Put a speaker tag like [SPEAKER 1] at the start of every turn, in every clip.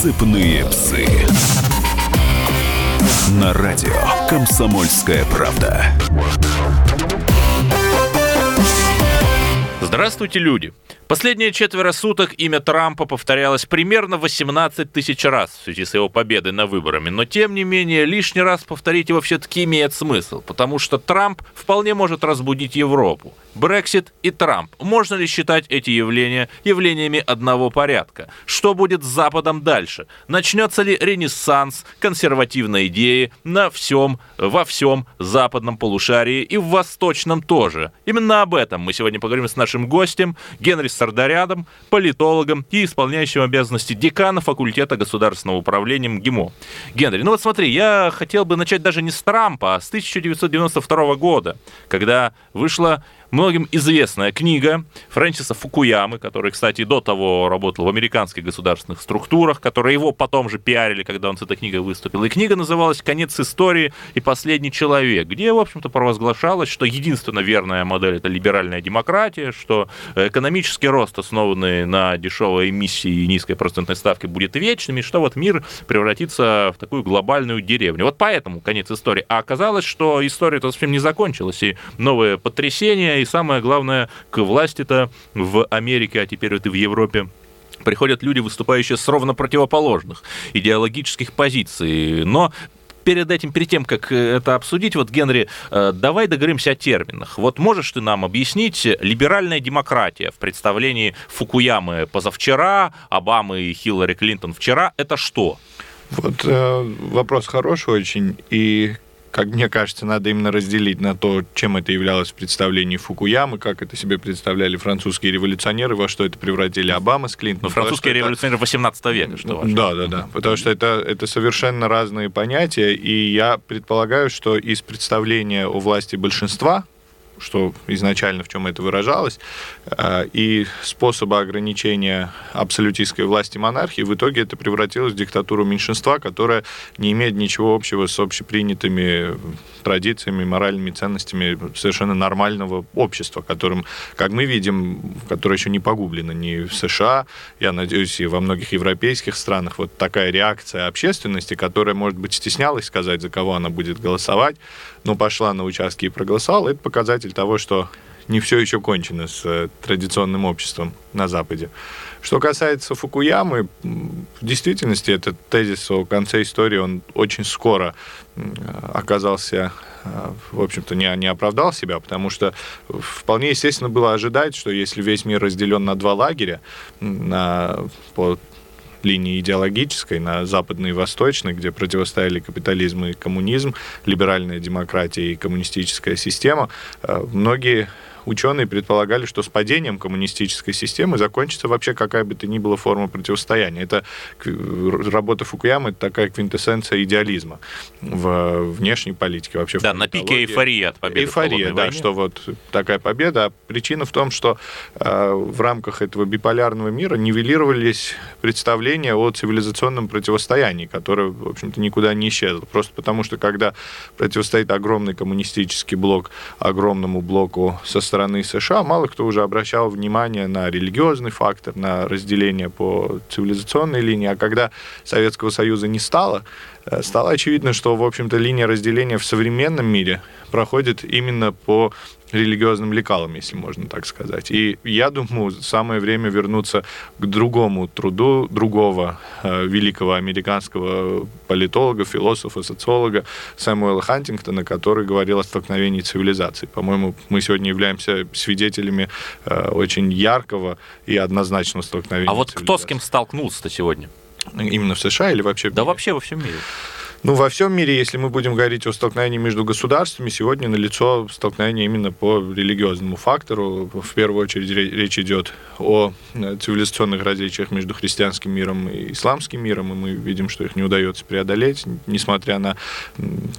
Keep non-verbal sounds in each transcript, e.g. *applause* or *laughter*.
[SPEAKER 1] «Цепные псы». На радио «Комсомольская правда».
[SPEAKER 2] Здравствуйте, люди! Последние четверо суток имя Трампа повторялось примерно 18 тысяч раз в связи с его победой на выборами, но тем не менее лишний раз повторить его все-таки имеет смысл, потому что Трамп вполне может разбудить Европу. Брексит и Трамп. Можно ли считать эти явления явлениями одного порядка? Что будет с Западом дальше? Начнется ли ренессанс консервативной идеи на всем, во всем западном полушарии и в восточном тоже? Именно об этом мы сегодня поговорим с нашим гостем Генри Сардарядом, политологом и исполняющим обязанности декана факультета государственного управления МГИМО. Генри, ну вот смотри, я хотел бы начать даже не с Трампа, а с 1992 года, когда вышла многим известная книга Фрэнсиса Фукуямы, который, кстати, до того работал в американских государственных структурах, которые его потом же пиарили, когда он с этой книгой выступил. И книга называлась «Конец истории и последний человек», где, в общем-то, провозглашалось, что единственно верная модель — это либеральная демократия, что экономический рост, основанный на дешевой эмиссии и низкой процентной ставке, будет вечным, и что вот мир превратится в такую глобальную деревню. Вот поэтому конец истории. А оказалось, что история-то совсем не закончилась, и новые потрясения и самое главное, к власти-то в Америке, а теперь вот и в Европе приходят люди, выступающие с ровно противоположных идеологических позиций. Но перед этим, перед тем, как это обсудить, вот, Генри, э, давай договоримся о терминах. Вот можешь ты нам объяснить либеральная демократия в представлении Фукуямы позавчера, Обамы и Хиллари Клинтон вчера, это что?
[SPEAKER 3] Вот э, вопрос хороший очень, и как мне кажется, надо именно разделить на то, чем это являлось в представлении Фукуямы, как это себе представляли французские революционеры, во что это превратили Обама с Клинтоном.
[SPEAKER 2] Ну, французские революционеры это... 18 века, что важно.
[SPEAKER 3] Да, да, да. Потому что это, это совершенно разные понятия, и я предполагаю, что из представления о власти большинства, что изначально в чем это выражалось, э, и способа ограничения абсолютистской власти монархии, в итоге это превратилось в диктатуру меньшинства, которая не имеет ничего общего с общепринятыми традициями, моральными ценностями совершенно нормального общества, которым, как мы видим, которое еще не погублено ни в США, я надеюсь, и во многих европейских странах, вот такая реакция общественности, которая, может быть, стеснялась сказать, за кого она будет голосовать, но пошла на участки и проголосовала, это показатель того, что не все еще кончено с э, традиционным обществом на Западе. Что касается Фукуямы, в действительности этот тезис о конце истории, он очень скоро оказался э, в общем-то, не, не оправдал себя, потому что вполне естественно было ожидать, что если весь мир разделен на два лагеря, на, по линии идеологической на западной и восточной, где противостояли капитализм и коммунизм, либеральная демократия и коммунистическая система, э, многие ученые предполагали, что с падением коммунистической системы закончится вообще какая бы то ни была форма противостояния. Это работа Фукуямы, это такая квинтэссенция идеализма в внешней политике вообще.
[SPEAKER 2] Да, на пике эйфории от победы.
[SPEAKER 3] Эйфория, да, что вот такая победа. А причина в том, что э, в рамках этого биполярного мира нивелировались представления о цивилизационном противостоянии, которое, в общем-то, никуда не исчезло. Просто потому, что когда противостоит огромный коммунистический блок огромному блоку со стороны США мало кто уже обращал внимание на религиозный фактор, на разделение по цивилизационной линии. А когда Советского Союза не стало, э, стало очевидно, что, в общем-то, линия разделения в современном мире проходит именно по религиозным лекалам, если можно так сказать. И я думаю, самое время вернуться к другому труду другого э, великого американского политолога, философа, социолога Сэмуэла Хантингтона, который говорил о столкновении цивилизаций. По-моему, мы сегодня являемся свидетелями э, очень яркого и однозначного столкновения.
[SPEAKER 2] А вот кто с кем столкнулся-то сегодня?
[SPEAKER 3] Именно в США или вообще?
[SPEAKER 2] Да вообще во всем мире.
[SPEAKER 3] Ну, во всем мире, если мы будем говорить о столкновении между государствами, сегодня налицо столкновение именно по религиозному фактору. В первую очередь речь идет о э, цивилизационных различиях между христианским миром и исламским миром, и мы видим, что их не удается преодолеть, несмотря на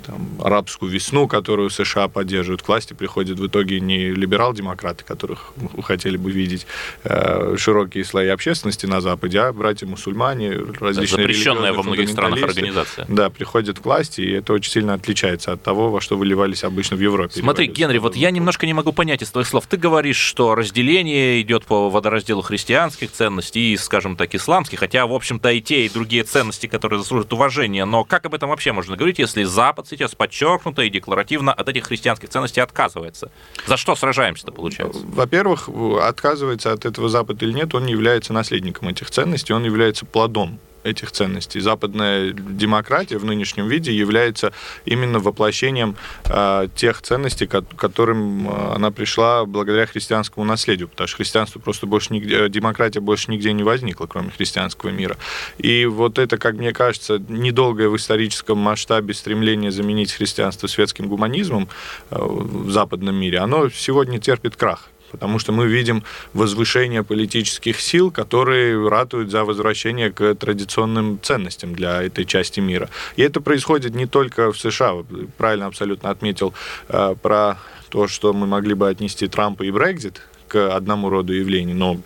[SPEAKER 3] там, арабскую весну, которую США поддерживают. К власти приходят в итоге не либерал-демократы, которых хотели бы видеть э, широкие слои общественности на Западе, а братья-мусульмане, различные
[SPEAKER 2] Запрещенная во многих странах организация.
[SPEAKER 3] Да, приходят к власти, и это очень сильно отличается от того, во что выливались обычно в Европе.
[SPEAKER 2] Смотри, Генри, вот я немножко не могу понять из твоих слов. Ты говоришь, что разделение идет по водоразделу христианских ценностей и, скажем так, исламских, хотя, в общем-то, и те, и другие ценности, которые заслуживают уважения. Но как об этом вообще можно говорить, если Запад сейчас подчеркнуто и декларативно от этих христианских ценностей отказывается? За что сражаемся-то, получается?
[SPEAKER 3] Во-первых, отказывается от этого Запад или нет, он не является наследником этих ценностей, он является плодом этих ценностей. Западная демократия в нынешнем виде является именно воплощением э, тех ценностей, ко- которым э, она пришла благодаря христианскому наследию, потому что христианство просто больше нигде, э, демократия больше нигде не возникла, кроме христианского мира. И вот это, как мне кажется, недолгое в историческом масштабе стремление заменить христианство светским гуманизмом э, в западном мире, оно сегодня терпит крах потому что мы видим возвышение политических сил, которые ратуют за возвращение к традиционным ценностям для этой части мира. И это происходит не только в США. Правильно абсолютно отметил э, про то, что мы могли бы отнести Трампа и Брекзит к одному роду явлений, но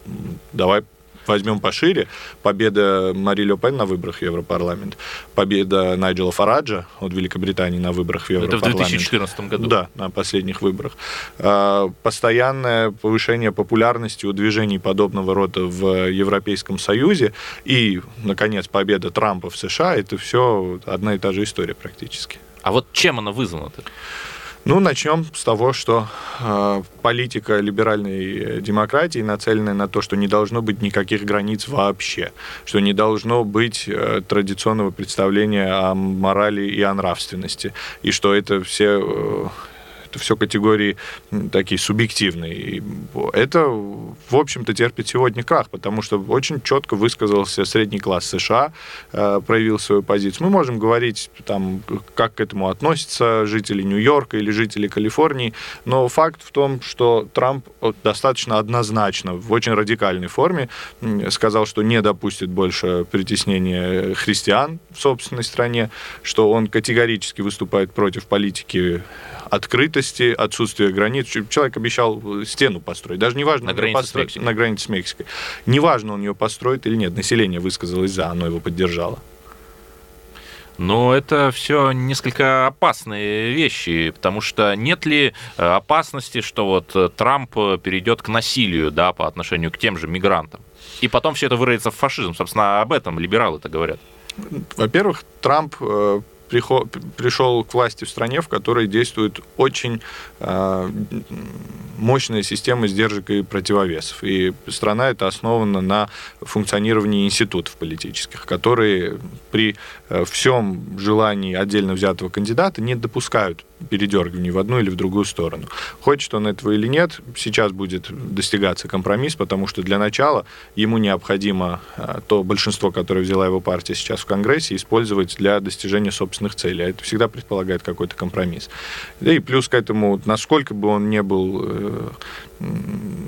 [SPEAKER 3] давай возьмем пошире, победа Мари Ле Пен на выборах в Европарламент, победа Найджела Фараджа от Великобритании на выборах в Европарламент.
[SPEAKER 2] Это в 2014 году.
[SPEAKER 3] Да, на последних выборах. А, постоянное повышение популярности у движений подобного рода в Европейском Союзе и, наконец, победа Трампа в США, это все одна и та же история практически.
[SPEAKER 2] А вот чем она вызвана-то?
[SPEAKER 3] Ну, начнем с того, что э, политика либеральной демократии нацелена на то, что не должно быть никаких границ вообще, что не должно быть э, традиционного представления о морали и о нравственности, и что это все э, это все категории такие субъективные. И это, в общем-то, терпит сегодня крах, потому что очень четко высказался средний класс США, э, проявил свою позицию. Мы можем говорить, там, как к этому относятся жители Нью-Йорка или жители Калифорнии, но факт в том, что Трамп достаточно однозначно, в очень радикальной форме сказал, что не допустит больше притеснения христиан в собственной стране, что он категорически выступает против политики открытости, отсутствия границ. Человек обещал стену построить. Даже не важно,
[SPEAKER 2] на границе,
[SPEAKER 3] построить,
[SPEAKER 2] с Мексикой.
[SPEAKER 3] на границе с Мексикой. Неважно, он ее построит или нет. Население высказалось за, оно его поддержало.
[SPEAKER 2] Но это все несколько опасные вещи, потому что нет ли э, опасности, что вот Трамп перейдет к насилию, да, по отношению к тем же мигрантам? И потом все это выродится в фашизм. Собственно, об этом либералы это говорят.
[SPEAKER 3] Во-первых, Трамп пришел к власти в стране, в которой действует очень мощная система сдержек и противовесов. И страна эта основана на функционировании институтов политических, которые при э, всем желании отдельно взятого кандидата не допускают передергиваний в одну или в другую сторону. Хочет он этого или нет, сейчас будет достигаться компромисс, потому что для начала ему необходимо э, то большинство, которое взяла его партия сейчас в Конгрессе, использовать для достижения собственных целей. А это всегда предполагает какой-то компромисс. И плюс к этому, насколько бы он не был э,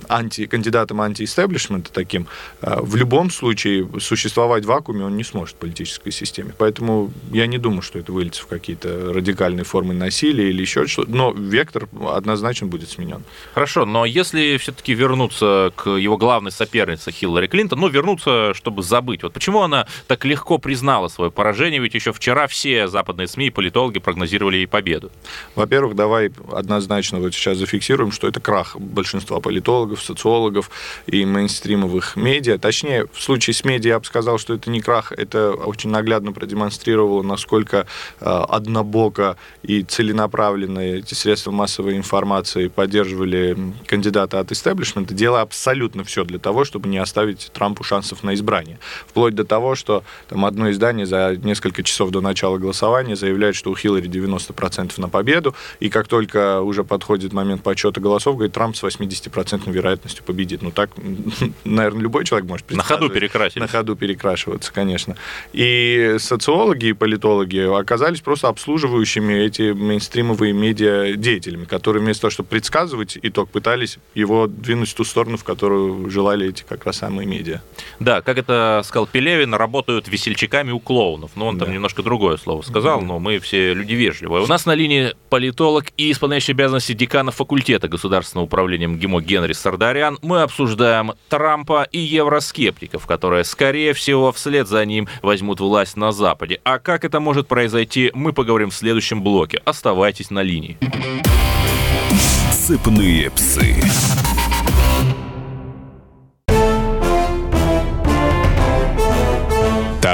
[SPEAKER 3] анти, кандидатом анти-истеблишмента таким, э, в любом случае существовать в вакууме он не сможет в политической системе. Поэтому я не думаю, что это выльется в какие-то радикальные формы насилия или еще что-то. Но вектор однозначно будет сменен.
[SPEAKER 2] Хорошо, но если все-таки вернуться к его главной сопернице Хиллари Клинтон, ну, вернуться, чтобы забыть. Вот почему она так легко признала свое поражение? Ведь еще вчера все западные СМИ и политологи прогнозировали ей победу.
[SPEAKER 3] Во-первых, давай однозначно вот сейчас зафиксируем, что это крах большинства политологов, социологов и мейнстримовых медиа. Точнее, в случае с медиа я бы сказал, что это не крах, это очень наглядно продемонстрировало, насколько э, однобоко и целенаправленно эти средства массовой информации поддерживали кандидата от истеблишмента, делая абсолютно все для того, чтобы не оставить Трампу шансов на избрание. Вплоть до того, что там одно издание за несколько часов до начала голосования заявляет, что у Хиллари 90% на победу, и как только уже подходит момент подсчета голосов, говорит, Трамп с 80% вероятностью победит. Ну так, *laughs* наверное, любой человек может
[SPEAKER 2] На ходу перекрасить.
[SPEAKER 3] На ходу перекрашиваться, конечно. И социологи и политологи оказались просто обслуживающими эти мейнстримовые медиа деятелями, которые вместо того, чтобы предсказывать итог, пытались его двинуть в ту сторону, в которую желали эти как раз самые медиа.
[SPEAKER 2] Да, как это сказал Пелевин, работают весельчаками у клоунов. Но он да. там немножко другое слово сказал, да. но мы все люди вежливые. У нас на линии политолог и исполняющий обязанности декана факультета государственного управления МГИМО Генри Сардарян. Мы обсуждаем Трампа и евроскептиков, которые, скорее всего, вслед за ним возьмут власть на Западе. А как это может произойти, мы поговорим в следующем блоке. Оставайтесь на линии.
[SPEAKER 1] Сыпные псы.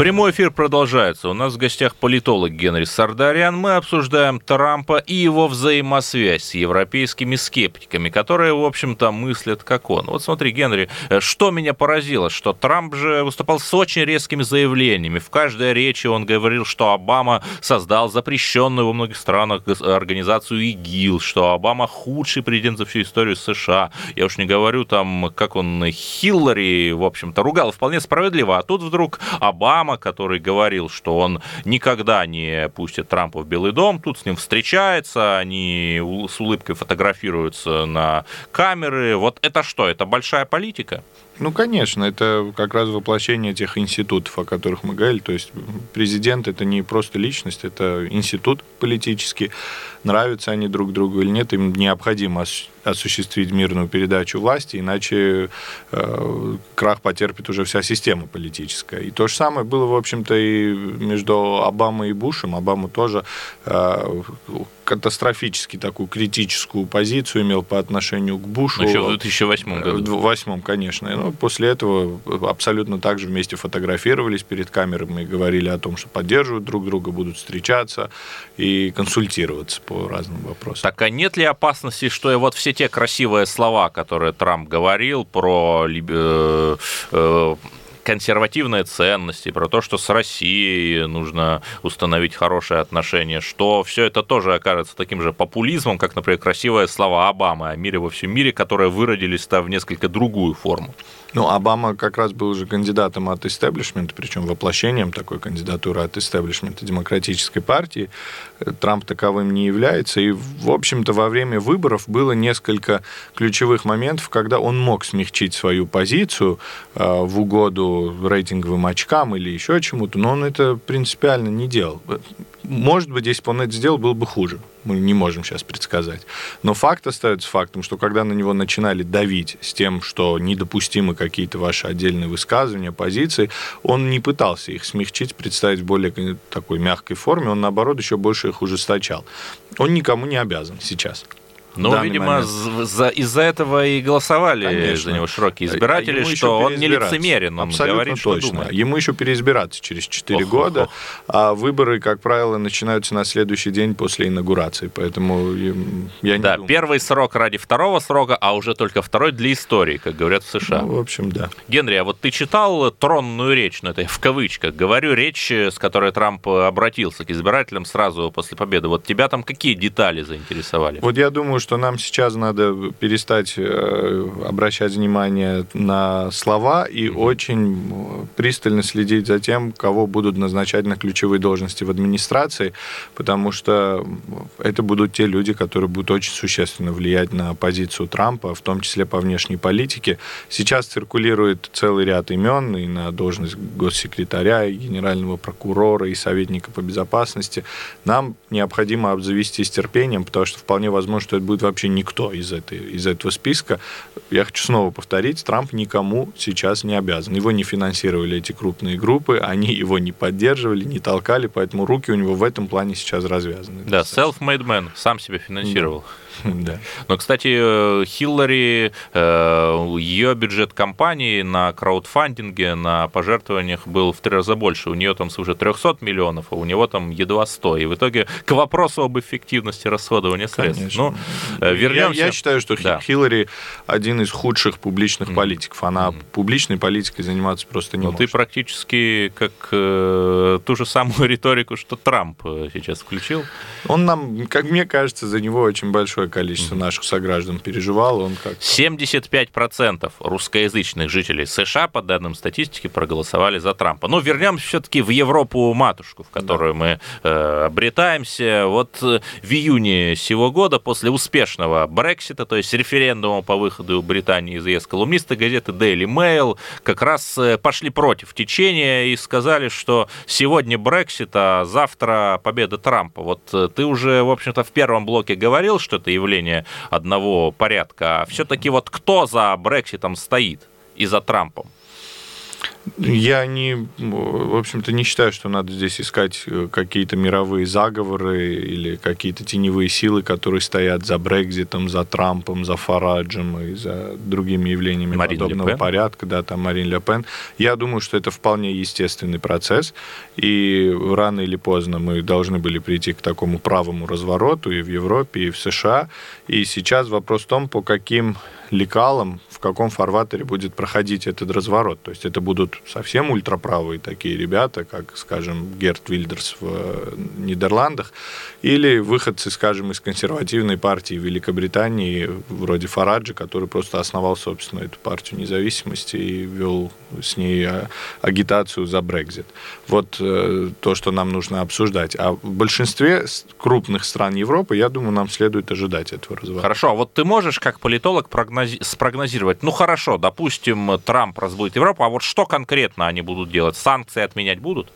[SPEAKER 2] Прямой эфир продолжается. У нас в гостях политолог Генри Сардарян. Мы обсуждаем Трампа и его взаимосвязь с европейскими скептиками, которые, в общем-то, мыслят как он. Вот смотри, Генри, э, что меня поразило, что Трамп же выступал с очень резкими заявлениями. В каждой речи он говорил, что Обама создал запрещенную во многих странах организацию ИГИЛ, что Обама худший президент за всю историю США. Я уж не говорю там, как он Хиллари, в общем-то, ругал вполне справедливо. А тут вдруг Обама Обама, который говорил, что он никогда не пустит Трампа в Белый дом, тут с ним встречается, они с улыбкой фотографируются на камеры. Вот это что? Это большая политика?
[SPEAKER 3] Ну, конечно, это как раз воплощение тех институтов, о которых мы говорили. То есть президент это не просто личность, это институт политический. Нравятся они друг другу или нет, им необходимо осуществить мирную передачу власти, иначе э, крах потерпит уже вся система политическая. И то же самое было, в общем-то, и между Обамой и Бушем. Обама тоже э, катастрофически такую критическую позицию имел по отношению к Бушу.
[SPEAKER 2] Еще в 2008 году.
[SPEAKER 3] В 2008, конечно. Но после этого абсолютно так же вместе фотографировались перед камерами и говорили о том, что поддерживают друг друга, будут встречаться и консультироваться по разным вопросам.
[SPEAKER 2] Так а нет ли опасности, что вот все те красивые слова, которые Трамп говорил про э, э, консервативные ценности, про то, что с Россией нужно установить хорошие отношения, что все это тоже окажется таким же популизмом, как, например, красивые слова Обамы о мире во всем мире, которые выродились-то в несколько другую форму.
[SPEAKER 3] Ну, Обама как раз был уже кандидатом от истеблишмента, причем воплощением такой кандидатуры от истеблишмента демократической партии. Трамп таковым не является. И, в общем-то, во время выборов было несколько ключевых моментов, когда он мог смягчить свою позицию э, в угоду рейтинговым очкам или еще чему-то, но он это принципиально не делал. Может быть, если бы он это сделал, было бы хуже. Мы не можем сейчас предсказать. Но факт остается фактом, что когда на него начинали давить с тем, что недопустимы какие-то ваши отдельные высказывания, позиции, он не пытался их смягчить, представить в более такой мягкой форме, он, наоборот, еще больше их ужесточал. Он никому не обязан сейчас.
[SPEAKER 2] Ну, видимо, из-за этого и голосовали Конечно. за него широкие избиратели, Ему что он не лицемерен, он
[SPEAKER 3] Абсолютно
[SPEAKER 2] говорит,
[SPEAKER 3] точно.
[SPEAKER 2] что думает.
[SPEAKER 3] Ему еще переизбираться через 4 ох, года, ох. а выборы, как правило, начинаются на следующий день после инаугурации, поэтому я не
[SPEAKER 2] Да,
[SPEAKER 3] думаю.
[SPEAKER 2] первый срок ради второго срока, а уже только второй для истории, как говорят в США.
[SPEAKER 3] Ну, в общем, да.
[SPEAKER 2] Генри, а вот ты читал тронную речь, ну это в кавычках, говорю, речь, с которой Трамп обратился к избирателям сразу после победы. Вот тебя там какие детали заинтересовали?
[SPEAKER 3] Вот я думаю, что нам сейчас надо перестать э, обращать внимание на слова и mm-hmm. очень пристально следить за тем, кого будут назначать на ключевые должности в администрации, потому что это будут те люди, которые будут очень существенно влиять на позицию Трампа, в том числе по внешней политике. Сейчас циркулирует целый ряд имен и на должность госсекретаря, и генерального прокурора, и советника по безопасности. Нам необходимо обзавестись терпением, потому что вполне возможно, что это будет вообще никто из, этой, из этого списка. Я хочу снова повторить, Трамп никому сейчас не обязан. Его не финансировали эти крупные группы, они его не поддерживали, не толкали, поэтому руки у него в этом плане сейчас развязаны.
[SPEAKER 2] Да, self-made man, сам себя финансировал. Да. *laughs* Но, кстати, Хиллари, э, ее бюджет компании на краудфандинге, на пожертвованиях был в три раза больше. У нее там уже 300 миллионов, а у него там едва 100. И в итоге к вопросу об эффективности расходования средств.
[SPEAKER 3] Конечно.
[SPEAKER 2] Ну, Э, Вернемся.
[SPEAKER 3] Я, я считаю, что
[SPEAKER 2] Да.
[SPEAKER 3] Хиллари один из худших публичных политиков. Она публичной политикой заниматься просто не
[SPEAKER 2] Ну, ты
[SPEAKER 3] может.
[SPEAKER 2] практически как э, ту же самую *laughs* риторику, что Трамп э, сейчас включил.
[SPEAKER 3] Он нам, как мне кажется, за него очень большое количество наших сограждан переживал. Он как
[SPEAKER 2] 75% русскоязычных жителей США, по данным статистики, проголосовали за Трампа. Но вернемся все-таки в Европу-матушку, в которую мы э, обретаемся. Вот э, в июне сего года, после успешного Брексита, то есть референдума по выходу Британии из ЕС, колумнисты газеты Daily Mail как раз э, пошли против течения и сказали, что сегодня Брексит, а завтра победа Трампа. Вот э, ты уже, в общем-то, в первом блоке говорил, что это явление одного порядка. А все-таки вот кто за Брекситом стоит и за Трампом?
[SPEAKER 3] Я не, в общем-то, не считаю, что надо здесь искать э, какие-то мировые заговоры или какие-то теневые силы, которые стоят за Брекзитом, за Трампом, за Фараджем и за другими явлениями
[SPEAKER 2] Марин
[SPEAKER 3] подобного порядка, да, там Марин Ле Пен. Я думаю, что это вполне естественный процесс, и рано или поздно мы должны были прийти к такому правому развороту и в Европе, и в США. И сейчас вопрос в том, по каким лекалам, в каком фарватере будет проходить этот разворот. То есть это будут совсем ультраправые такие ребята, как, скажем, Герт Вильдерс в э, Нидерландах, или выходцы, скажем, из консервативной партии Великобритании, вроде Фараджа, который просто основал, собственно, эту партию независимости и вел с ней э, агитацию за Брекзит. Вот э, то, что нам нужно обсуждать. А в большинстве крупных стран Европы, я думаю, нам следует ожидать этого разворота.
[SPEAKER 2] Хорошо, а вот ты можешь как политолог прогнози- спрогнозировать, ну хорошо, допустим, Трамп разбудит Европу, а вот что конкретно они будут делать? Санкции отменять будут?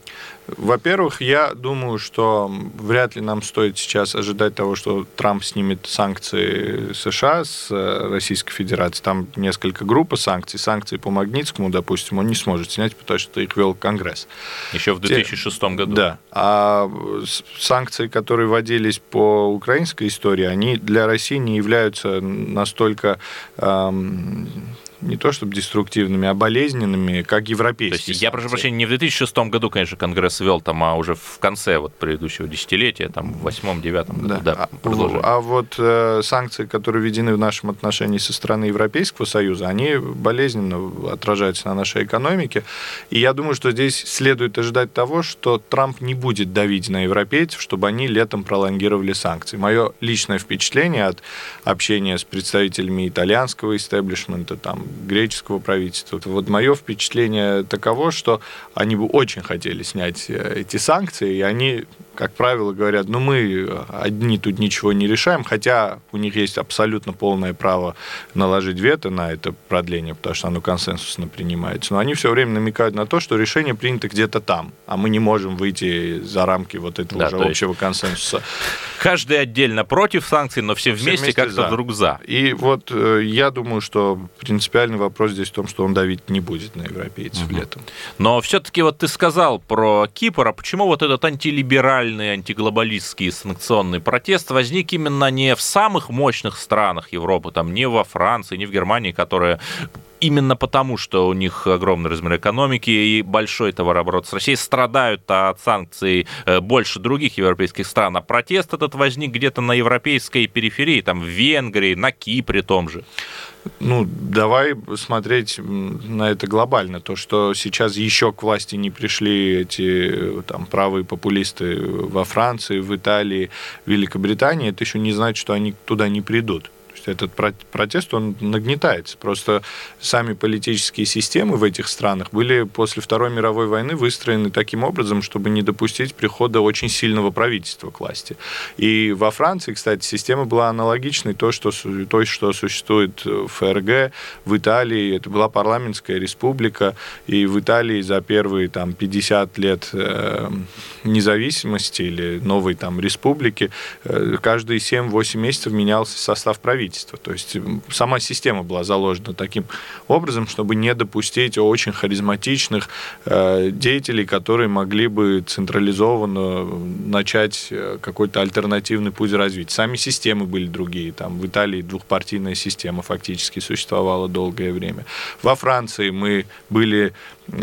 [SPEAKER 3] Во-первых, я думаю, что вряд ли нам стоит сейчас ожидать того, что Трамп снимет санкции США с э, Российской Федерации. Там несколько групп санкций. Санкции по Магнитскому, допустим, он не сможет снять, потому что их вел Конгресс.
[SPEAKER 2] Еще в 2006 году.
[SPEAKER 3] Да. А с- санкции, которые вводились по украинской истории, они для России не являются настолько эм, не то чтобы деструктивными, а болезненными, как
[SPEAKER 2] То
[SPEAKER 3] европейские.
[SPEAKER 2] есть, я прошу прощения, не в 2006 году, конечно, Конгресс вел там, а уже в конце вот предыдущего десятилетия, там, в восьмом, девятом году. Да,
[SPEAKER 3] А,
[SPEAKER 2] продолжай.
[SPEAKER 3] а вот э, санкции, которые введены в нашем отношении со стороны Европейского Союза, они болезненно отражаются на нашей экономике. И я думаю, что здесь следует ожидать того, что Трамп не будет давить на европейцев, чтобы они летом пролонгировали санкции. Мое личное впечатление от общения с представителями итальянского истеблишмента, там, греческого правительства, вот мое впечатление таково, что они бы очень хотели снять э, эти санкции, и они как правило, говорят, ну мы одни тут ничего не решаем, хотя у них есть абсолютно полное право наложить вето на это продление, потому что оно консенсусно принимается. Но они все время намекают на то, что решение принято где-то там, а мы не можем выйти за рамки вот этого
[SPEAKER 2] Да,
[SPEAKER 3] уже
[SPEAKER 2] то есть-
[SPEAKER 3] общего консенсуса.
[SPEAKER 2] Каждый отдельно против санкций, но все вместе,
[SPEAKER 3] вместе
[SPEAKER 2] как-то
[SPEAKER 3] за.
[SPEAKER 2] вдруг за.
[SPEAKER 3] И вот э, я думаю, что принципиальный вопрос здесь в том, что он давить не будет на европейцев летом.
[SPEAKER 2] Но все-таки вот ты сказал про Кипр, а почему вот этот антилиберальный, антиглобалистский санкционный протест возник именно не в самых мощных странах Европы, там не во Франции, не в Германии, которые именно потому, что у них огромный размер экономики и большой товарооборот с Россией, страдают от санкций э, больше других европейских стран. А протест этот возник где-то на европейской периферии, там в Венгрии, на Кипре том же.
[SPEAKER 3] Ну, давай смотреть на это глобально. То, что сейчас еще к власти не пришли эти э, там, правые популисты во Франции, в Италии, в Великобритании, это еще не значит, что они туда не придут. То этот про- протест, он нагнетается. Просто сами политические системы в этих странах были после Второй мировой войны выстроены таким образом, чтобы не допустить прихода очень сильного правительства к власти. И во Франции, кстати, система была аналогичной той, что, той, что существует в ФРГ, в Италии. Это была парламентская республика, и в Италии за первые там, 50 лет э, независимости или новой там республики э, каждые 7-8 месяцев менялся состав правительства. Правительства. То есть сама система была заложена таким образом, чтобы не допустить очень харизматичных э, деятелей, которые могли бы централизованно начать э, какой-то альтернативный путь развития. Сами системы были другие. Там в Италии двухпартийная система фактически существовала долгое время. Во Франции мы были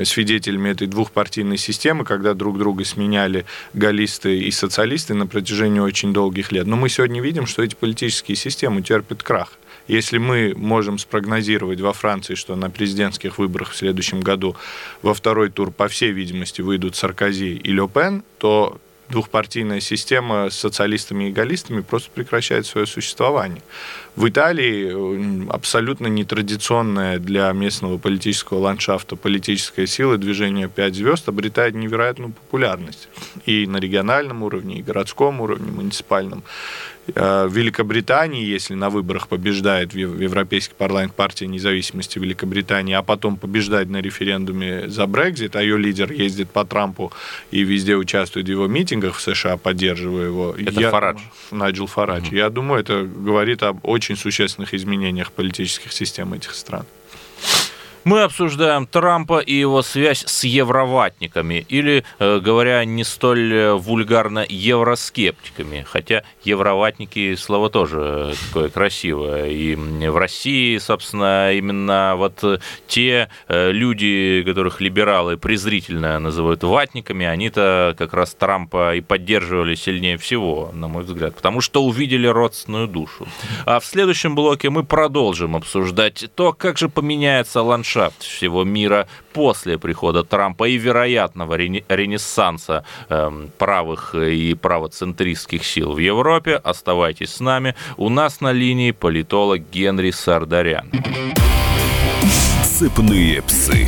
[SPEAKER 3] свидетелями этой двухпартийной системы, когда друг друга сменяли галлисты и социалисты на протяжении очень долгих лет. Но мы сегодня видим, что эти политические системы терпят крах. Если мы можем спрогнозировать во Франции, что на президентских выборах в следующем году во второй тур, по всей видимости, выйдут Саркози и Ле Пен, то двухпартийная система с социалистами и галлистами просто прекращает свое существование. В Италии абсолютно нетрадиционная для местного политического ландшафта политическая сила движения «Пять звезд» обретает невероятную популярность и на региональном уровне, и городском уровне, муниципальном. Э, в Великобритании, если на выборах побеждает в Европейский парламент партия независимости Великобритании, а потом побеждает на референдуме за Брекзит, а ее лидер ездит по Трампу и везде участвует в его митингах в США, поддерживая его.
[SPEAKER 2] Это я, Фарадж.
[SPEAKER 3] Найджел Фарадж. Mm-hmm. Я думаю, это говорит об очень существенных изменениях политических систем этих стран.
[SPEAKER 2] Мы обсуждаем Трампа и его связь с евроватниками, или, э, говоря не столь э, вульгарно, евроскептиками. Хотя евроватники слово тоже такое красивое. И в России, собственно, именно вот те э, люди, которых либералы презрительно называют ватниками, они-то как раз Трампа и поддерживали сильнее всего, на мой взгляд, потому что увидели родственную душу. А в следующем блоке мы продолжим обсуждать то, как же поменяется ландшафт ландшафт всего мира после прихода Трампа и вероятного ренессанса э, правых и правоцентристских сил в Европе. Оставайтесь с нами. У нас на линии политолог Генри Сардарян.
[SPEAKER 1] Сыпные псы.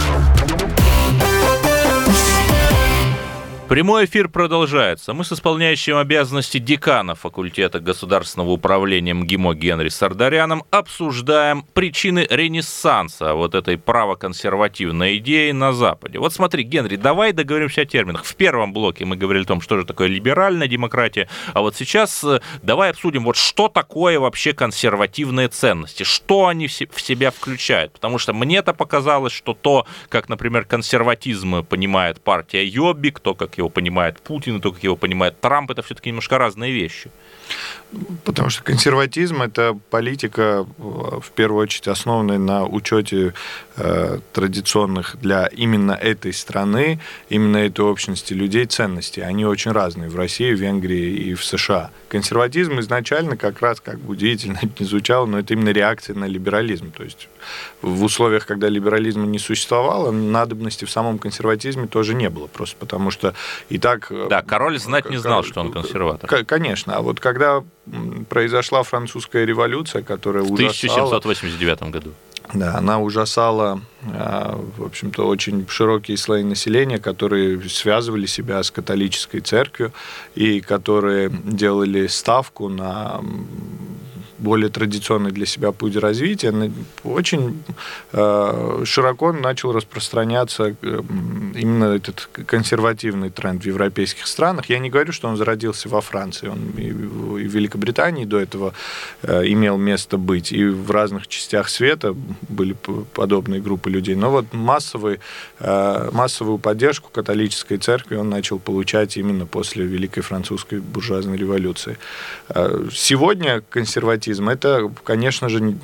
[SPEAKER 2] Прямой эфир продолжается. Мы с исполняющим обязанности декана факультета государственного управления МГИМО Генри Сардаряном обсуждаем причины ренессанса вот этой правоконсервативной идеи на Западе. Вот смотри, Генри, давай договоримся о терминах. В первом блоке мы говорили о том, что же такое либеральная демократия, а вот сейчас э, давай обсудим, вот что такое вообще консервативные ценности, что они в себя включают. Потому что мне-то показалось, что то, как, например, консерватизм понимает партия Йобик, то, как его понимает Путин, и то, как его понимает Трамп, это все-таки немножко разные вещи.
[SPEAKER 3] Потому что консерватизм – это политика, в первую очередь, основанная на учете э, традиционных для именно этой страны, именно этой общности людей ценностей. Они очень разные в России, в Венгрии и в США. Консерватизм изначально как раз, как бы удивительно *laughs* не звучало, но это именно реакция на либерализм. То есть в условиях, когда либерализма не существовало, надобности в самом консерватизме тоже не было, просто потому что и так...
[SPEAKER 2] Э, да, король знать не знал, что он консерватор.
[SPEAKER 3] Конечно, а вот когда произошла французская революция, которая
[SPEAKER 2] в ужасала... 1789 году.
[SPEAKER 3] Да, она ужасала, а, в общем-то, очень широкие слои населения, которые связывали себя с католической церковью и которые делали ставку на более традиционный для себя путь развития, очень э, широко начал распространяться э, именно этот консервативный тренд в европейских странах. Я не говорю, что он зародился во Франции, он и в Великобритании до этого э, имел место быть, и в разных частях света были подобные группы людей. Но вот массовый, массовую поддержку католической церкви он начал получать именно после Великой Французской буржуазной революции. Сегодня консервативные консерватизм – это, конечно же,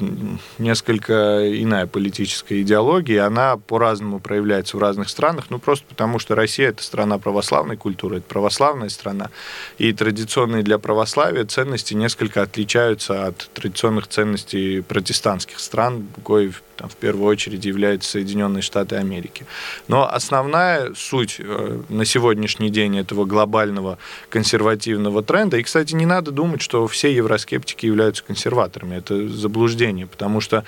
[SPEAKER 3] несколько иная политическая идеология. Она по-разному проявляется в разных странах, ну просто потому, что Россия – это страна православной культуры, это православная страна. И традиционные для православия ценности несколько отличаются от традиционных ценностей протестантских стран, кое там, в первую очередь являются Соединенные Штаты Америки. Но основная суть э, на сегодняшний день этого глобального консервативного тренда, и, кстати, не надо думать, что все евроскептики являются консерваторами, это заблуждение, потому что,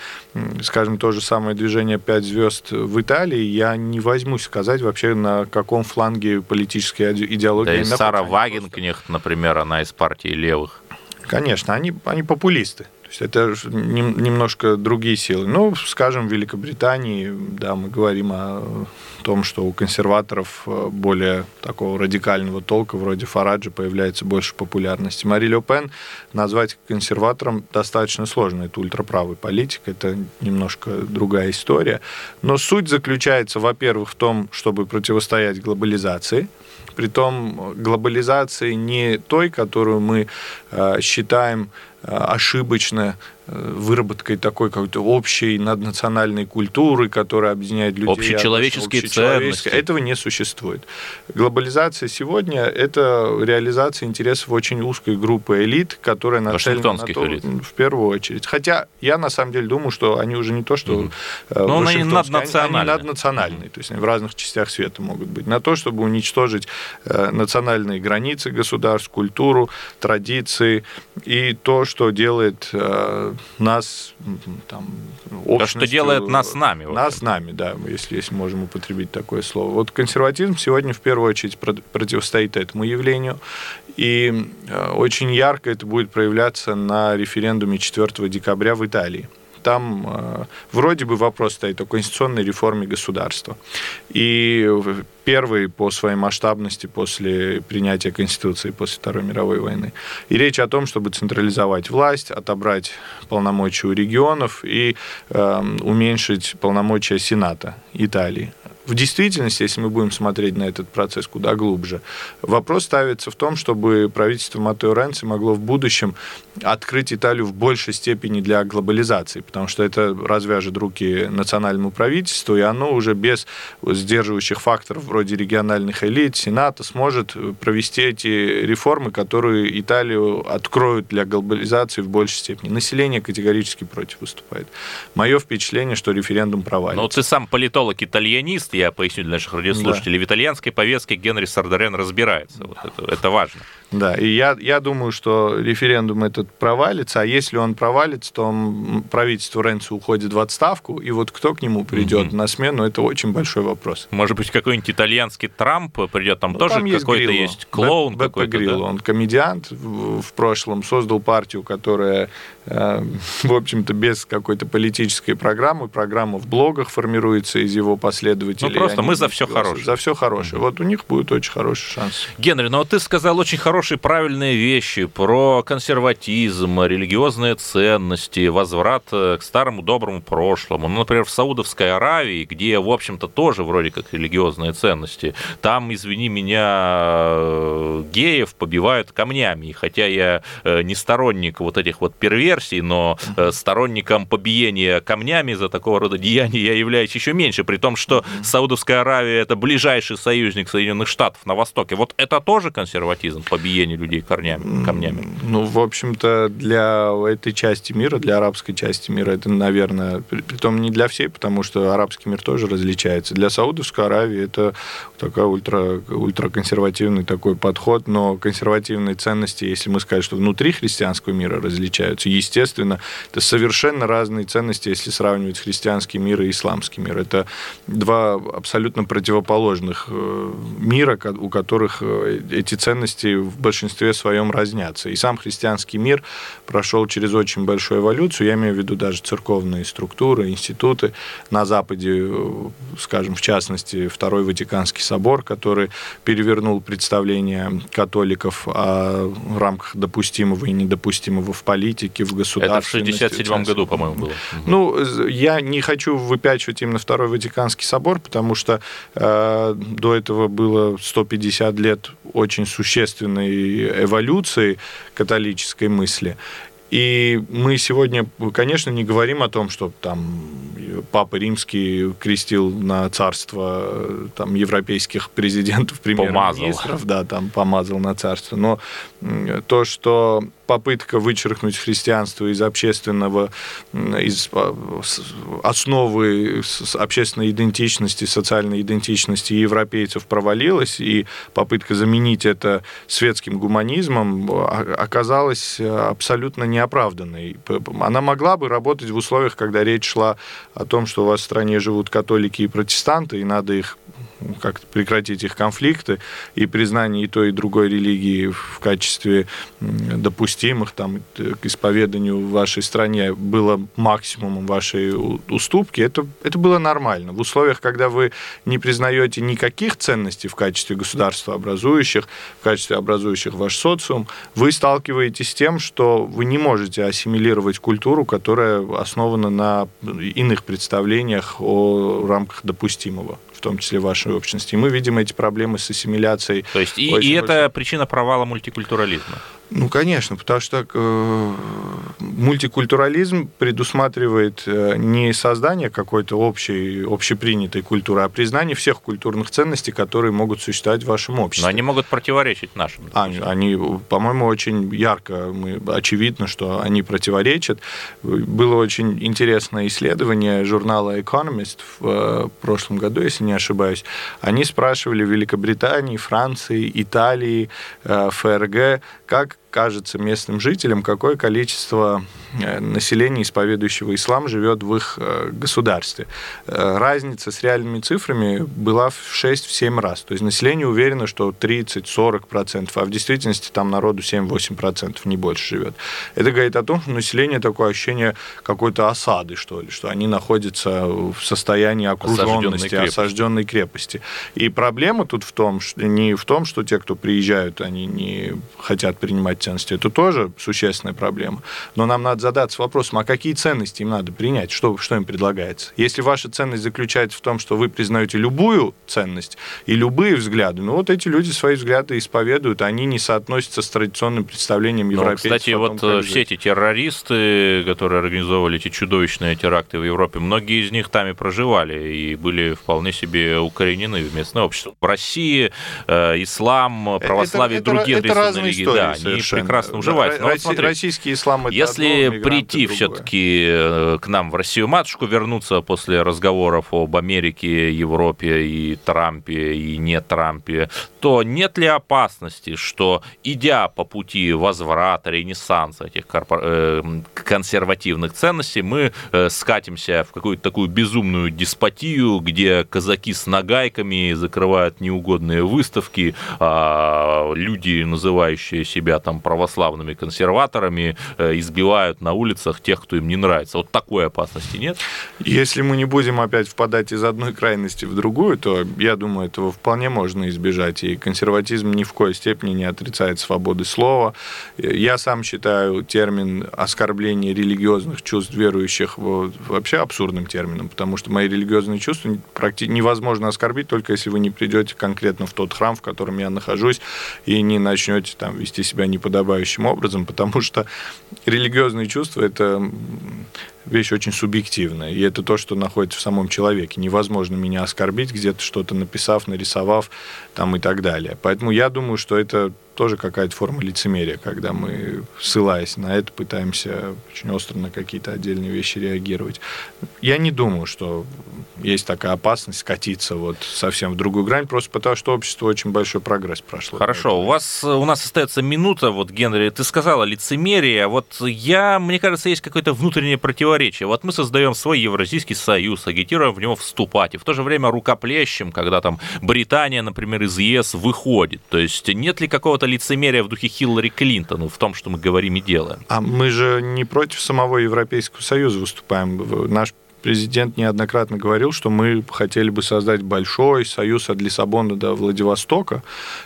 [SPEAKER 3] скажем, то же самое движение «Пять звезд» в Италии, я не возьмусь сказать вообще, на каком фланге политической идеологии.
[SPEAKER 2] Да и Сара Вагенкнехт, например, она из партии левых.
[SPEAKER 3] Конечно, они, они популисты. Есть это немножко другие силы. Ну, скажем, в Великобритании, да, мы говорим о том, что у консерваторов э, более такого радикального толка, вроде Фараджа, появляется больше популярности. Мари Ле Пен назвать консерватором достаточно сложно. Это ультраправый политик, это немножко другая история. Но суть заключается, во-первых, в том, чтобы противостоять глобализации, притом глобализации не той, которую мы э, считаем э, ошибочно выработкой такой какой-то общей наднациональной культуры, которая объединяет людей.
[SPEAKER 2] Общечеловеческие ценности.
[SPEAKER 3] Этого не существует. Глобализация сегодня – это реализация интересов очень узкой группы элит, которая нацелена на то, элит. в первую очередь. Хотя я на самом деле думаю, что они уже не то, что
[SPEAKER 2] угу. Но они наднациональные.
[SPEAKER 3] Они наднациональные, то есть они в разных частях света могут быть. На то, чтобы уничтожить э, национальные границы государств, культуру, традиции и то, что делает э, нас там,
[SPEAKER 2] То, что делает нас нами.
[SPEAKER 3] Нас нами, да, если, если можем употребить такое слово. Вот консерватизм сегодня в первую очередь противостоит этому явлению. И э, очень ярко это будет проявляться на референдуме 4 декабря в Италии там э, вроде бы вопрос стоит о конституционной реформе государства. И первый по своей масштабности после принятия Конституции после Второй мировой войны. И речь о том, чтобы централизовать власть, отобрать полномочия у регионов и э, уменьшить полномочия Сената Италии в действительности, если мы будем смотреть на этот процесс куда глубже, вопрос ставится в том, чтобы правительство Матео Ренци могло в будущем открыть Италию в большей степени для глобализации, потому что это развяжет руки национальному правительству, и оно уже без сдерживающих факторов вроде региональных элит, Сената сможет провести эти реформы, которые Италию откроют для глобализации в большей степени. Население категорически против выступает. Мое впечатление, что референдум провалится.
[SPEAKER 2] Но ты сам политолог-итальянист, я поясню для наших радиослушателей, да. в итальянской повестке Генри Сардарен разбирается. Вот это, это важно.
[SPEAKER 3] Да, и я, я думаю, что референдум этот провалится, а если он провалится, то правительство Ренци уходит в отставку, и вот кто к нему придет mm-hmm. на смену, это очень большой вопрос.
[SPEAKER 2] Может быть, какой-нибудь итальянский Трамп придет, там ну, тоже какой-то есть клоун
[SPEAKER 3] Б- какой-то. Грилло, да? он комедиант в, в прошлом, создал партию, которая, э, *laughs* в общем-то, без какой-то политической программы, программа в блогах формируется из его последователей.
[SPEAKER 2] Ну, просто мы за все хорошее.
[SPEAKER 3] За все хорошее. Mm-hmm. Вот у них будет очень хороший шанс.
[SPEAKER 2] Генри, ну вот ты сказал очень хороший хорошие, правильные вещи про консерватизм, религиозные ценности, возврат э, к старому доброму прошлому. Ну, например, в Саудовской Аравии, где, в общем-то, тоже вроде как религиозные ценности, там, извини меня, э, геев побивают камнями. И хотя я э, не сторонник вот этих вот перверсий, но сторонником побиения камнями за такого рода деяния я являюсь еще меньше, при том, что Саудовская Аравия это ближайший союзник Соединенных Штатов на Востоке. Вот это тоже консерватизм, побиение избиение людей корнями, камнями?
[SPEAKER 3] Ну, в общем-то, для этой части мира, для арабской части мира, это, наверное, притом не для всей, потому что арабский мир тоже различается. Для Саудовской Аравии это такой ультра, ультраконсервативный такой подход, но консервативные ценности, если мы скажем, что внутри христианского мира различаются, естественно, это совершенно разные ценности, если сравнивать христианский мир и исламский мир. Это два абсолютно противоположных э, мира, у которых э, эти ценности в большинстве своем разнятся. И сам христианский мир прошел через очень большую эволюцию, я имею в виду даже церковные структуры, институты. На Западе, скажем, в частности, Второй Ватиканский собор, который перевернул представление католиков о рамках допустимого и недопустимого в политике, в государстве.
[SPEAKER 2] Это в 67 году, по-моему, было.
[SPEAKER 3] Ну, я не хочу выпячивать именно Второй Ватиканский собор, потому что э, до этого было 150 лет очень существенной эволюции католической мысли. И мы сегодня, конечно, не говорим о том, что там Папа Римский крестил на царство там, европейских президентов, премьер-министров, да, там помазал на царство. Но то, что попытка вычеркнуть христианство из общественного, из а, основы общественной идентичности, социальной идентичности европейцев провалилась, и попытка заменить это светским гуманизмом оказалась абсолютно неоправданной. Она могла бы работать в условиях, когда речь шла о том, что у вас в стране живут католики и протестанты, и надо их как прекратить их конфликты и признание и той, и другой религии в качестве допустимых там, к исповеданию в вашей стране было максимумом вашей уступки, это, это было нормально. В условиях, когда вы не признаете никаких ценностей в качестве государства образующих, в качестве образующих ваш социум, вы сталкиваетесь с тем, что вы не можете ассимилировать культуру, которая основана на иных представлениях о рамках допустимого в том числе в вашей общности. И мы видим эти проблемы с ассимиляцией.
[SPEAKER 2] То есть и, и это причина провала мультикультурализма?
[SPEAKER 3] Ну, конечно, потому что э, мультикультурализм предусматривает э, не создание какой-то общей, общепринятой культуры, а признание всех культурных ценностей, которые могут существовать в вашем обществе.
[SPEAKER 2] Но они могут противоречить нашим.
[SPEAKER 3] Они, они по-моему, очень ярко, мы, очевидно, что они противоречат. Было очень интересное исследование журнала Economist в э, прошлом году, если не ошибаюсь. Они спрашивали Великобритании, Франции, Италии, э, ФРГ, как кажется местным жителям, какое количество э, населения, исповедующего ислам, живет в их э, государстве. Э, разница с реальными цифрами была в 6-7 раз. То есть население уверено, что 30-40%, а в действительности там народу 7-8%, не больше живет. Это говорит о том, что население такое ощущение какой-то осады, что ли, что они находятся в состоянии окруженности, осажденной крепости. осажденной крепости. И проблема тут в том, что не в том, что те, кто приезжают, они не хотят принимать ценности. Это тоже существенная проблема. Но нам надо задаться вопросом, а какие ценности им надо принять? Что, что им предлагается? Если ваша ценность заключается в том, что вы признаете любую ценность и любые взгляды, ну вот эти люди свои взгляды исповедуют, они не соотносятся с традиционным представлением европейцев.
[SPEAKER 2] Ну, кстати, том, вот э, все эти террористы, которые организовывали эти чудовищные теракты в Европе, многие из них там и проживали и были вполне себе укоренены в местное общество. В России э, ислам, православие, это, другие
[SPEAKER 3] это, это разные религии, истории, да,
[SPEAKER 2] они прекрасно уживаются.
[SPEAKER 3] Но вот смотри, российский ислам это
[SPEAKER 2] Если одно, прийти все-таки э, к нам в Россию матушку, вернуться после разговоров об Америке, Европе и Трампе и не Трампе, то нет ли опасности, что идя по пути возврата, ренессанса этих корпор... э, консервативных ценностей, мы э, скатимся в какую-то такую безумную деспотию, где казаки с нагайками закрывают неугодные выставки, а люди, называющие себя там православными консерваторами э, избивают на улицах тех, кто им не нравится. Вот такой опасности нет?
[SPEAKER 3] Если мы не будем опять впадать из одной крайности в другую, то я думаю, этого вполне можно избежать. И консерватизм ни в коей степени не отрицает свободы слова. Я сам считаю термин оскорбление религиозных чувств верующих вообще абсурдным термином, потому что мои религиозные чувства практически невозможно оскорбить, только если вы не придете конкретно в тот храм, в котором я нахожусь, и не начнете там вести себя неподобающим образом, потому что религиозные чувства это вещь очень субъективная. И это то, что находится в самом человеке. Невозможно меня оскорбить, где-то что-то написав, нарисовав там, и так далее. Поэтому я думаю, что это тоже какая-то форма лицемерия, когда мы, ссылаясь на это, пытаемся очень остро на какие-то отдельные вещи реагировать. Я не думаю, что есть такая опасность скатиться вот совсем в другую грань, просто потому что общество очень большой прогресс прошло.
[SPEAKER 2] Хорошо, у вас у нас остается минута, вот, Генри, ты сказала лицемерие, вот я, мне кажется, есть какое-то внутреннее противоречие. Вот мы создаем свой Евразийский союз, агитируем в него вступать, и в то же время рукоплещем, когда там Британия, например, из ЕС выходит. То есть нет ли какого-то лицемерия в духе Хиллари Клинтона в том, что мы говорим и делаем?
[SPEAKER 3] А мы же не против самого Европейского Союза выступаем. Наш президент неоднократно говорил, что мы хотели бы создать большой союз от Лиссабона до Владивостока.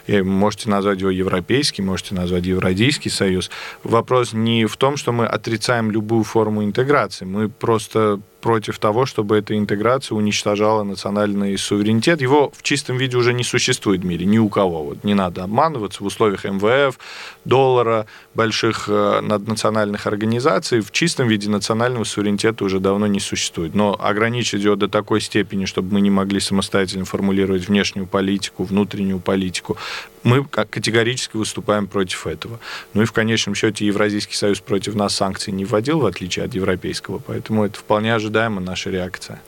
[SPEAKER 3] И можете назвать его Европейский, можете назвать Евразийский союз. Вопрос не в том, что мы отрицаем любую форму интеграции. Мы просто против того, чтобы эта интеграция уничтожала национальный суверенитет. Его в чистом виде уже не существует в мире, ни у кого. Вот не надо обманываться в условиях МВФ, доллара, больших э, наднациональных организаций. В чистом виде национального суверенитета уже давно не существует. Но ограничить его до такой степени, чтобы мы не могли самостоятельно формулировать внешнюю политику, внутреннюю политику, мы категорически выступаем против этого. Ну и в конечном счете Евразийский союз против нас санкций не вводил, в отличие от европейского, поэтому это вполне ожидаема наша реакция.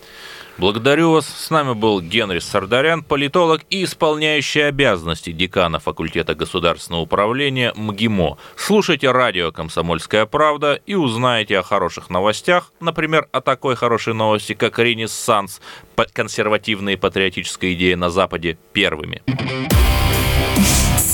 [SPEAKER 2] Благодарю вас. С нами был Генри Сардарян, политолог и исполняющий обязанности декана факультета государственного управления МГИМО. Слушайте радио «Комсомольская правда» и узнаете о хороших новостях, например, о такой хорошей новости, как «Ренессанс», консервативные патриотические идеи на Западе первыми.